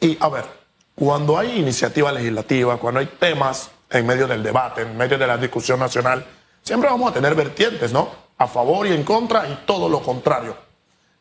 Y a ver, cuando hay iniciativa legislativa, cuando hay temas en medio del debate, en medio de la discusión nacional, siempre vamos a tener vertientes, ¿no? A favor y en contra y todo lo contrario.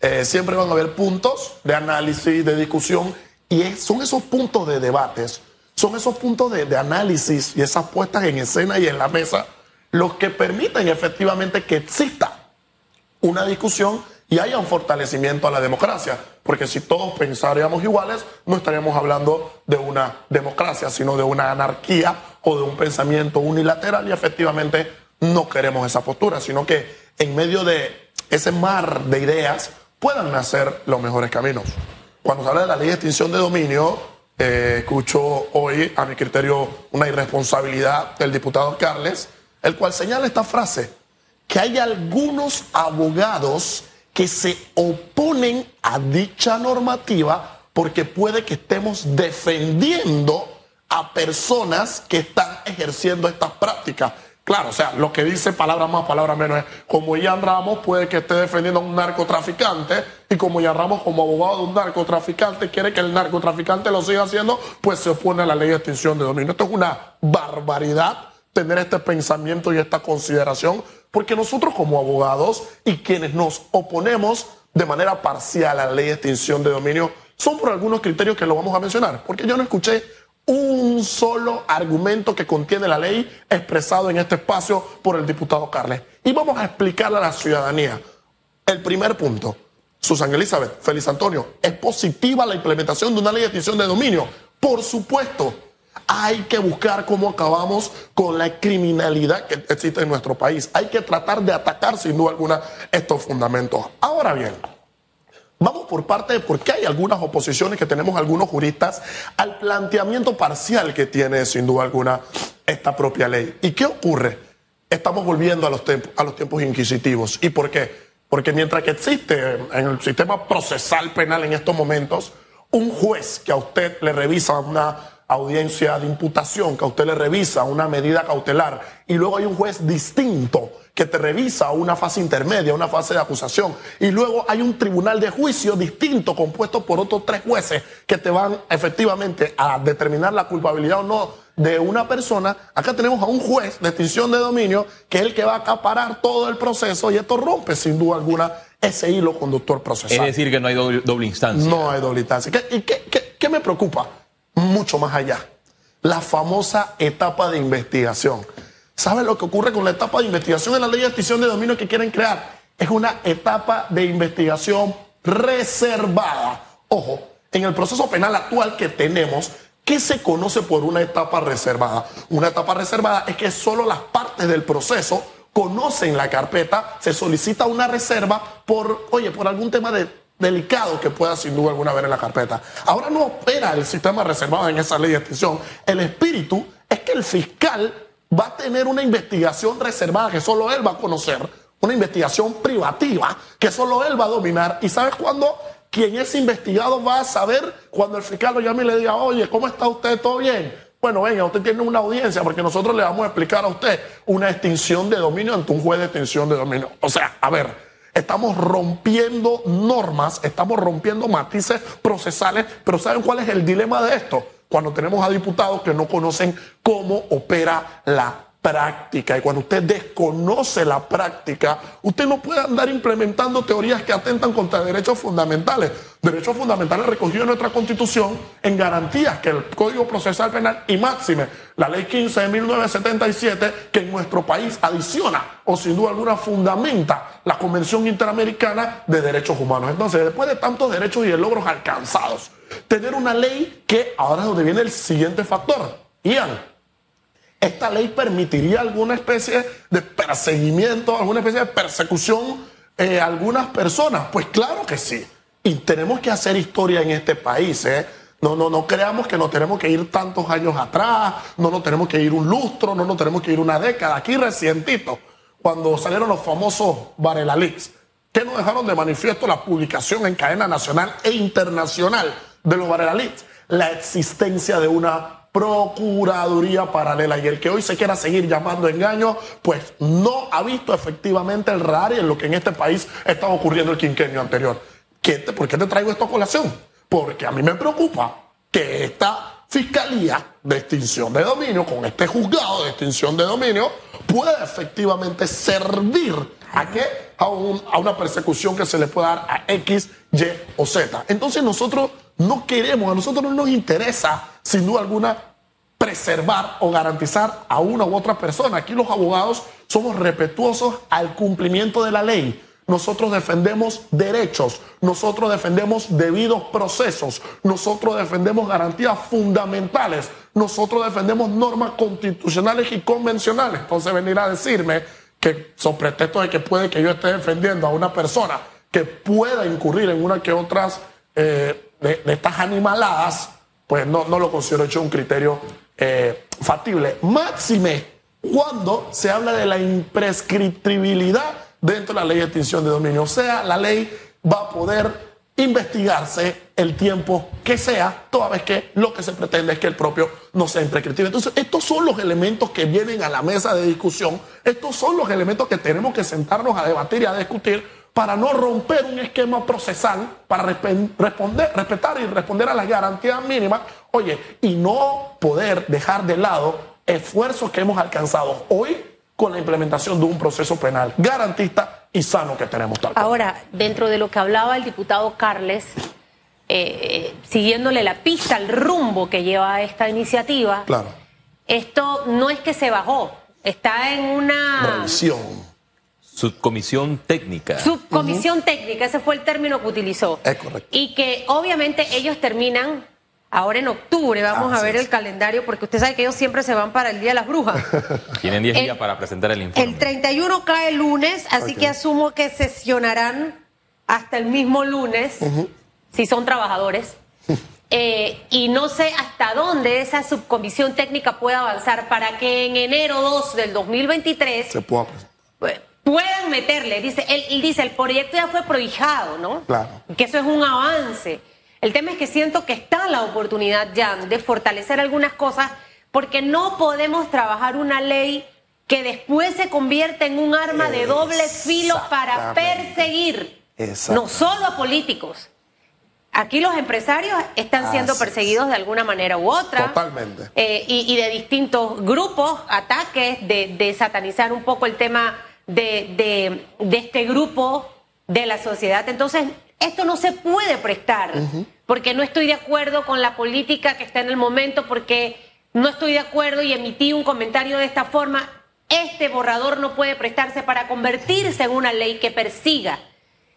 Eh, siempre van a haber puntos de análisis, de discusión, y son esos puntos de debates, son esos puntos de, de análisis y esas puestas en escena y en la mesa los que permiten efectivamente que exista una discusión y haya un fortalecimiento a la democracia. Porque si todos pensaríamos iguales, no estaríamos hablando de una democracia, sino de una anarquía o de un pensamiento unilateral y efectivamente no queremos esa postura, sino que en medio de ese mar de ideas puedan nacer los mejores caminos. Cuando se habla de la ley de extinción de dominio, eh, escucho hoy, a mi criterio, una irresponsabilidad del diputado Carles, el cual señala esta frase, que hay algunos abogados que se oponen a dicha normativa porque puede que estemos defendiendo a personas que están ejerciendo estas prácticas. Claro, o sea, lo que dice palabra más, palabra menos es, como Ian Ramos puede que esté defendiendo a un narcotraficante y como Ian Ramos como abogado de un narcotraficante quiere que el narcotraficante lo siga haciendo, pues se opone a la ley de extinción de dominio. Esto es una barbaridad tener este pensamiento y esta consideración porque nosotros como abogados y quienes nos oponemos de manera parcial a la ley de extinción de dominio son por algunos criterios que lo vamos a mencionar. Porque yo no escuché un solo argumento que contiene la ley expresado en este espacio por el diputado Carles. Y vamos a explicarle a la ciudadanía. El primer punto, Susan Elizabeth, Félix Antonio, ¿es positiva la implementación de una ley de extinción de dominio? Por supuesto, hay que buscar cómo acabamos con la criminalidad que existe en nuestro país. Hay que tratar de atacar sin duda alguna estos fundamentos. Ahora bien, Vamos por parte de por qué hay algunas oposiciones que tenemos algunos juristas al planteamiento parcial que tiene sin duda alguna esta propia ley. ¿Y qué ocurre? Estamos volviendo a los, tiempos inquisitivos. ¿Y por qué? Porque mientras que existe en el sistema procesal penal en estos momentos un juez que a usted le revisa una audiencia de imputación, que a usted le revisa una medida cautelar, y luego hay un juez distinto que te revisa una fase intermedia, una fase de acusación, y luego hay un tribunal de juicio distinto compuesto por otros tres jueces que te van efectivamente a determinar la culpabilidad o no de una persona. Acá tenemos a un juez de extinción de dominio que es el que va a acaparar todo el proceso y esto rompe sin duda alguna ese hilo conductor procesal. Es decir, que no hay doble, instancia. No hay doble instancia. ¿Y qué, qué, qué me preocupa? Mucho más allá. La famosa etapa de investigación. ¿Saben lo que ocurre con la etapa de investigación en la ley de extinción de dominio que quieren crear? Es una etapa de investigación reservada. Ojo, en el proceso penal actual que tenemos, ¿qué se conoce por una etapa reservada? Una etapa reservada es que solo las partes del proceso conocen la carpeta, se solicita una reserva por, oye, por algún tema de delicado que pueda sin duda alguna ver en la carpeta. Ahora no opera el sistema reservado en esa ley de extinción. El espíritu es que el fiscal va a tener una investigación reservada que solo él va a conocer, una investigación privativa que solo él va a dominar. ¿Y sabes cuándo? Quien es investigado va a saber cuando el fiscal lo llame y le diga, oye, ¿cómo está usted? ¿Todo bien? Bueno, venga, usted tiene una audiencia porque nosotros le vamos a explicar a usted una extinción de dominio ante un juez de extinción de dominio. O sea, a ver, Estamos rompiendo normas, estamos rompiendo matices procesales, pero ¿saben cuál es el dilema de esto? Cuando tenemos a diputados que no conocen cómo opera la práctica. Y cuando usted desconoce la práctica, usted no puede andar implementando teorías que atentan contra derechos fundamentales. Derechos fundamentales recogidos en nuestra Constitución en garantías que el Código Procesal Penal y máxime la Ley 15 de 1977, que en nuestro país adiciona o sin duda alguna fundamenta la Convención Interamericana de Derechos Humanos. Entonces, después de tantos derechos y de logros alcanzados, tener una ley que ahora es donde viene el siguiente factor. Ian, ¿esta ley permitiría alguna especie de perseguimiento, alguna especie de persecución eh, a algunas personas? Pues claro que sí. Y tenemos que hacer historia en este país. ¿eh? No, no, no creamos que nos tenemos que ir tantos años atrás, no nos tenemos que ir un lustro, no nos tenemos que ir una década. Aquí recientito, cuando salieron los famosos Varela Leaks, que nos dejaron de manifiesto la publicación en cadena nacional e internacional de los Varela Leaks, la existencia de una Procuraduría Paralela. Y el que hoy se quiera seguir llamando engaño, pues no ha visto efectivamente el radar y en lo que en este país estaba ocurriendo el quinquenio anterior. ¿Qué ¿Por qué te traigo esto a colación? Porque a mí me preocupa que esta fiscalía de extinción de dominio, con este juzgado de extinción de dominio, pueda efectivamente servir a qué? A una persecución que se le pueda dar a X, Y o Z. Entonces nosotros no queremos, a nosotros no nos interesa, sin duda alguna, preservar o garantizar a una u otra persona. Aquí los abogados somos respetuosos al cumplimiento de la ley. Nosotros defendemos derechos, nosotros defendemos debidos procesos, nosotros defendemos garantías fundamentales, nosotros defendemos normas constitucionales y convencionales. Entonces venir a decirme que, sobre pretexto de que puede que yo esté defendiendo a una persona que pueda incurrir en una que otras eh, de, estas animaladas, pues no, no lo considero hecho un criterio eh, factible. Máxime cuando se habla de la imprescriptibilidad dentro de la ley de extinción de dominio. O sea, la ley va a poder investigarse el tiempo que sea, toda vez que lo que se pretende es que el propio no sea imprescriptible. Entonces, estos son los elementos que vienen a la mesa de discusión, estos son los elementos que tenemos que sentarnos a debatir y a discutir para no romper un esquema procesal, para responder, respetar y responder a las garantías mínimas, oye, y no poder dejar de lado esfuerzos que hemos alcanzado hoy con la implementación de un proceso penal garantista y sano que tenemos tal Ahora, dentro de lo que hablaba el diputado Carles, eh, siguiéndole la pista, el rumbo que lleva esta iniciativa, claro. esto no es que se bajó, está en una... Revisión Subcomisión técnica. Subcomisión técnica, ese fue el término que utilizó. Es correcto. Y que obviamente ellos terminan ahora en octubre, vamos a ver el calendario, porque usted sabe que ellos siempre se van para el Día de las Brujas. Tienen 10 días para presentar el informe. El 31 cae el lunes, así que asumo que sesionarán hasta el mismo lunes, si son trabajadores. Eh, y no sé hasta dónde esa subcomisión técnica puede avanzar para que en enero 2 del 2023 se pueda presentar puedan meterle. Dice, él, dice, el proyecto ya fue prohijado, ¿no? Claro. Que eso es un avance. El tema es que siento que está la oportunidad ya de fortalecer algunas cosas porque no podemos trabajar una ley que después se convierta en un arma de doble filo para perseguir no solo a políticos. Aquí los empresarios están siendo perseguidos de alguna manera u otra. Totalmente. Eh, y, de distintos grupos, ataques, de, de satanizar un poco el tema de, de, este grupo de la sociedad. Entonces, esto no se puede prestar, porque no estoy de acuerdo con la política que está en el momento, porque no estoy de acuerdo y emití un comentario de esta forma. Este borrador no puede prestarse para convertirse en una ley que persiga.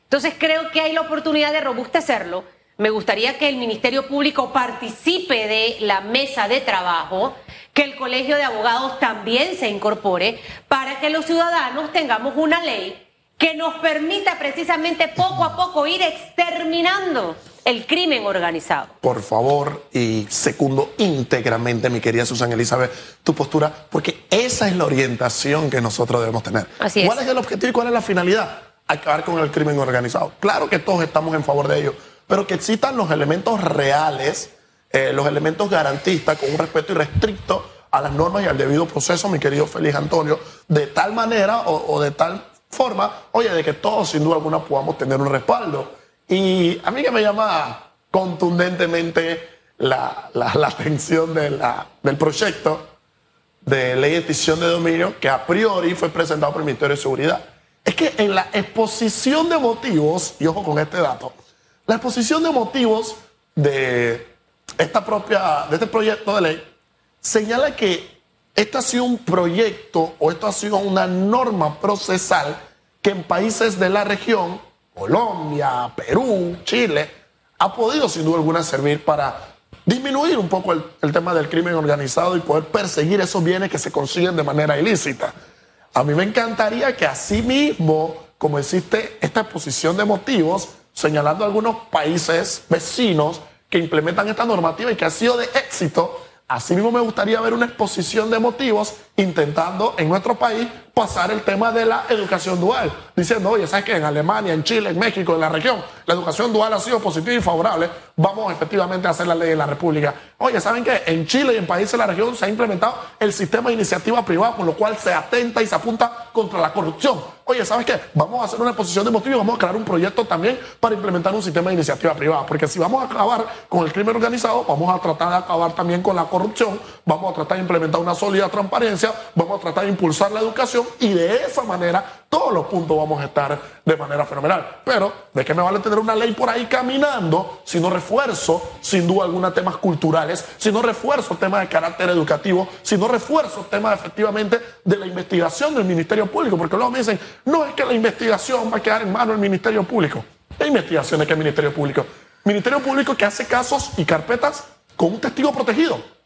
Entonces creo que hay la oportunidad de robustecerlo. Me gustaría que el Ministerio Público participe de la mesa de trabajo que el Colegio de Abogados también se incorpore para que los ciudadanos tengamos una ley que nos permita precisamente poco a poco ir exterminando el crimen organizado. Por favor, y secundo íntegramente, mi querida Susana Elizabeth, tu postura, porque esa es la orientación que nosotros debemos tener. Así ¿Cuál es el objetivo y cuál es la finalidad? Acabar con el crimen organizado. Claro que todos estamos en favor de ello, pero que existan los elementos reales eh, los elementos garantistas con un respeto irrestricto a las normas y al debido proceso, mi querido Félix Antonio, de tal manera o, de tal forma, oye, de que todos sin duda alguna podamos tener un respaldo. Y a mí que me llama contundentemente la, atención del proyecto de ley de extinción de dominio que a priori fue presentado por el Ministerio de Seguridad. Es que en la exposición de motivos, y ojo con este dato, la exposición de motivos de esta propia, de este proyecto de ley señala que este ha sido un proyecto o esto ha sido una norma procesal que en países de la región, Colombia, Perú, Chile, ha podido sin duda alguna servir para disminuir un poco el, el, tema del crimen organizado y poder perseguir esos bienes que se consiguen de manera ilícita. A mí me encantaría que asimismo, como existe esta exposición de motivos, señalando algunos países vecinos que implementan esta normativa y que ha sido de éxito. Asimismo, me gustaría ver una exposición de motivos intentando en nuestro país pasar el tema de la educación dual, diciendo, oye, ¿sabes qué? En Alemania, en Chile, en México, en la región, la educación dual ha sido positiva y favorable, vamos efectivamente a hacer la ley en la República. Oye, ¿saben qué? En Chile y en países de la región se ha implementado el sistema de iniciativa privada, con lo cual se atenta y se apunta contra la corrupción. Oye, ¿sabes qué? Vamos a hacer una exposición de motivos y vamos a crear un proyecto también para implementar un sistema de iniciativa privada, porque si vamos a acabar con el crimen organizado, vamos a tratar de acabar también con la corrupción, vamos a tratar de implementar una sólida transparencia, vamos a tratar de impulsar la educación y de esa manera todos los puntos vamos a estar de manera fenomenal. Pero, ¿de qué me vale tener una ley por ahí caminando si no refuerzo, sin duda alguna, temas culturales, si no refuerzo temas de carácter educativo, si no refuerzo temas efectivamente de la investigación del Ministerio Público? Porque luego me dicen, no es que la investigación va a quedar en manos del Ministerio Público. ¿Qué investigación es que el Ministerio Público? Ministerio Público que hace casos y carpetas con un testigo protegido.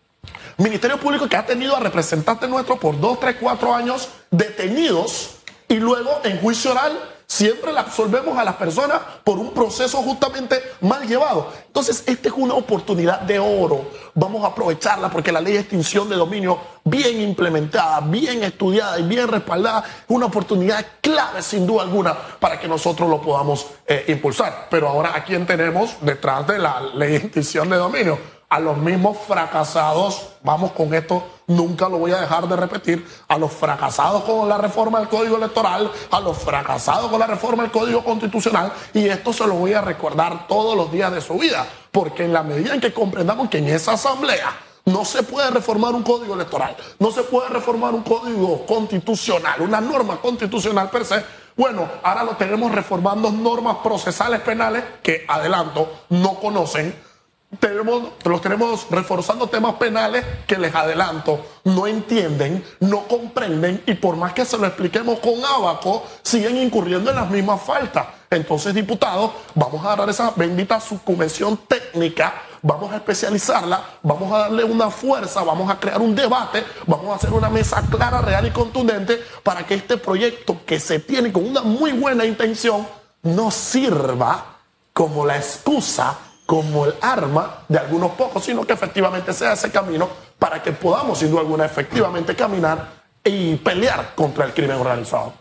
Ministerio Público que ha tenido a representantes nuestros por dos, tres, cuatro años detenidos y luego en juicio oral siempre la absolvemos a las personas por un proceso justamente mal llevado. Entonces, esta es una oportunidad de oro. Vamos a aprovecharla porque la ley de extinción de dominio, bien implementada, bien estudiada y bien respaldada, es una oportunidad clave, sin duda alguna, para que nosotros lo podamos eh, impulsar. Pero ahora, ¿a quién tenemos detrás de la ley de extinción de dominio? A los mismos fracasados, vamos con esto, nunca lo voy a dejar de repetir, a los fracasados con la reforma del Código Electoral, a los fracasados con la reforma del Código Constitucional, y esto se lo voy a recordar todos los días de su vida, porque en la medida en que comprendamos que en esa asamblea no se puede reformar un código electoral, no se puede reformar un código constitucional, una norma constitucional per se, bueno, ahora lo tenemos reformando normas procesales penales que, adelanto, no conocen tenemos, los tenemos reforzando temas penales que les adelanto, no entienden, no comprenden y por más que se lo expliquemos con abaco, siguen incurriendo en las mismas faltas. Entonces, diputados, vamos a dar esa bendita subcomisión técnica, vamos a especializarla, vamos a darle una fuerza, vamos a crear un debate, vamos a hacer una mesa clara, real y contundente para que este proyecto que se tiene con una muy buena intención no sirva como la excusa como el arma de algunos pocos, sino que efectivamente sea ese camino para que podamos, sin duda alguna, efectivamente caminar y pelear contra el crimen organizado.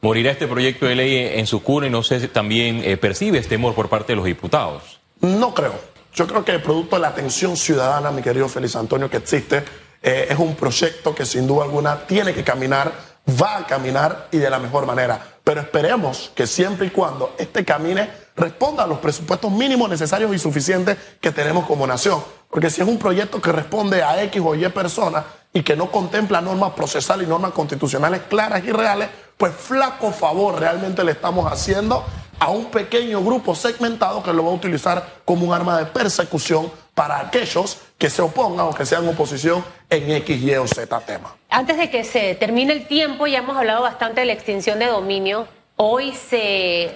¿Morirá este proyecto de ley en su cuna y no sé si también eh, percibe este temor por parte de los diputados? No creo. Yo creo que el producto de la atención ciudadana, mi querido Félix Antonio, que existe, eh, es un proyecto que sin duda alguna tiene que caminar, va a caminar y de la mejor manera. Pero esperemos que siempre y cuando este camine responda a los presupuestos mínimos necesarios y suficientes que tenemos como nación. Porque si es un proyecto que responde a X o Y personas y que no contempla normas procesales y normas constitucionales claras y reales, pues flaco favor realmente le estamos haciendo a un pequeño grupo segmentado que lo va a utilizar como un arma de persecución para aquellos que se opongan o que sean oposición en X, Y o Z tema. Antes de que se termine el tiempo, ya hemos hablado bastante de la extinción de dominio. Hoy se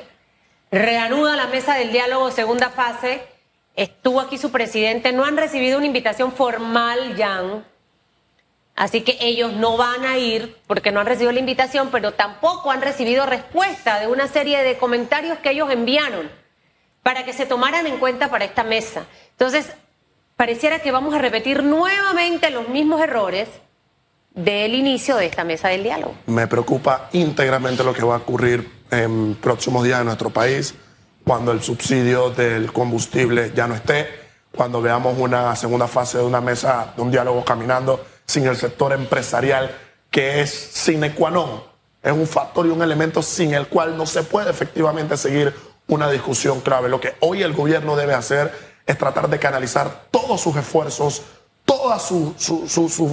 reanuda la mesa del diálogo segunda fase. Estuvo aquí su presidente. No han recibido una invitación formal, Jan. Así que ellos no van a ir porque no han recibido la invitación, pero tampoco han recibido respuesta de una serie de comentarios que ellos enviaron para que se tomaran en cuenta para esta mesa. Entonces, pareciera que vamos a repetir nuevamente los mismos errores del inicio de esta mesa del diálogo. Me preocupa íntegramente lo que va a ocurrir en próximos días en nuestro país, cuando el subsidio del combustible ya no esté, cuando veamos una segunda fase de una mesa, de un diálogo caminando sin el sector empresarial, que es sine qua non, es un factor y un elemento sin el cual no se puede efectivamente seguir una discusión clave. Lo que hoy el gobierno debe hacer es tratar de canalizar todos sus esfuerzos, toda su,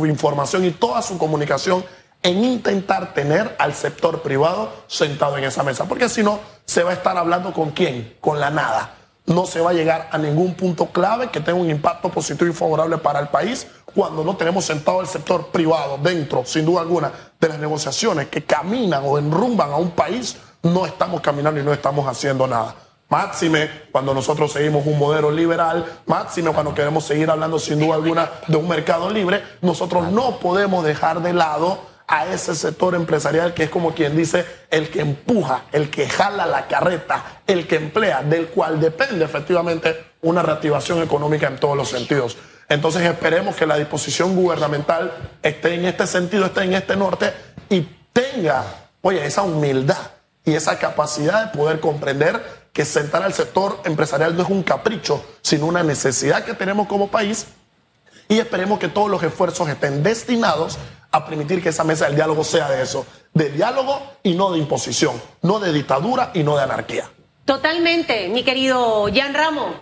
información y toda su comunicación en intentar tener al sector privado sentado en esa mesa, porque si no, se va a estar hablando con quién, con la nada. No se va a llegar a ningún punto clave que tenga un impacto positivo y favorable para el país cuando no tenemos sentado al sector privado dentro, sin duda alguna, de las negociaciones que caminan o enrumban a un país, no estamos caminando y no estamos haciendo nada. Máxime cuando nosotros seguimos un modelo liberal, máxime cuando queremos seguir hablando sin duda alguna de un mercado libre, nosotros no podemos dejar de lado a ese sector empresarial que es como quien dice el que empuja, el que jala la carreta, el que emplea, del cual depende efectivamente una reactivación económica en todos los sentidos. Entonces esperemos que la disposición gubernamental esté en este sentido, esté en este norte y tenga, oye, esa humildad y esa capacidad de poder comprender que sentar al sector empresarial no es un capricho, sino una necesidad que tenemos como país y esperemos que todos los esfuerzos estén destinados a permitir que esa mesa del diálogo sea de eso, de diálogo y no de imposición, no de dictadura y no de anarquía. Totalmente, mi querido Jan Ramos.